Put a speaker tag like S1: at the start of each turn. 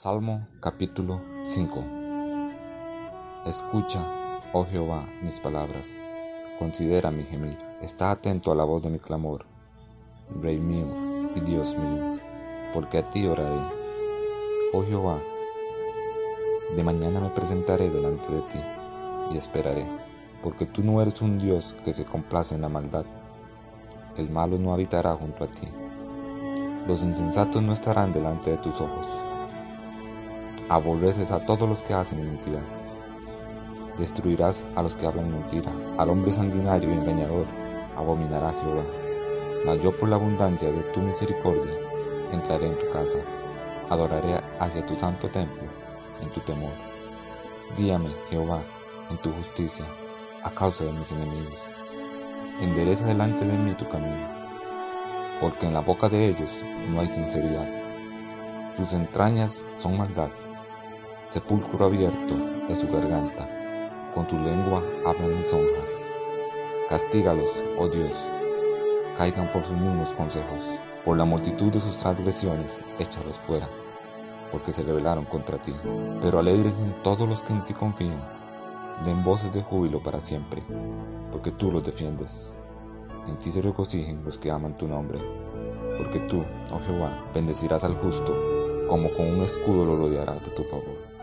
S1: Salmo capítulo 5 Escucha, oh Jehová, mis palabras, considera mi gemir, está atento a la voz de mi clamor, Rey mío y Dios mío, porque a ti oraré. Oh Jehová, de mañana me presentaré delante de ti y esperaré, porque tú no eres un Dios que se complace en la maldad. El malo no habitará junto a ti. Los insensatos no estarán delante de tus ojos. Aborreces a todos los que hacen iniquidad. Destruirás a los que hablan mentira. Al hombre sanguinario y engañador abominará Jehová. Mas yo por la abundancia de tu misericordia entraré en tu casa. Adoraré hacia tu santo templo en tu temor. Guíame, Jehová, en tu justicia, a causa de mis enemigos. Endereza delante de mí tu camino, porque en la boca de ellos no hay sinceridad. Sus entrañas son maldad, sepulcro abierto es su garganta, con tu lengua hablan lisonjas. Castígalos, oh Dios, caigan por sus mismos consejos, por la multitud de sus transgresiones, échalos fuera, porque se rebelaron contra ti. Pero alegres en todos los que en ti confían, den voces de júbilo para siempre, porque tú los defiendes. En ti se regocijen los que aman tu nombre, porque tú, oh Jehová, bendecirás al justo, como con un escudo lo rodearás de tu favor.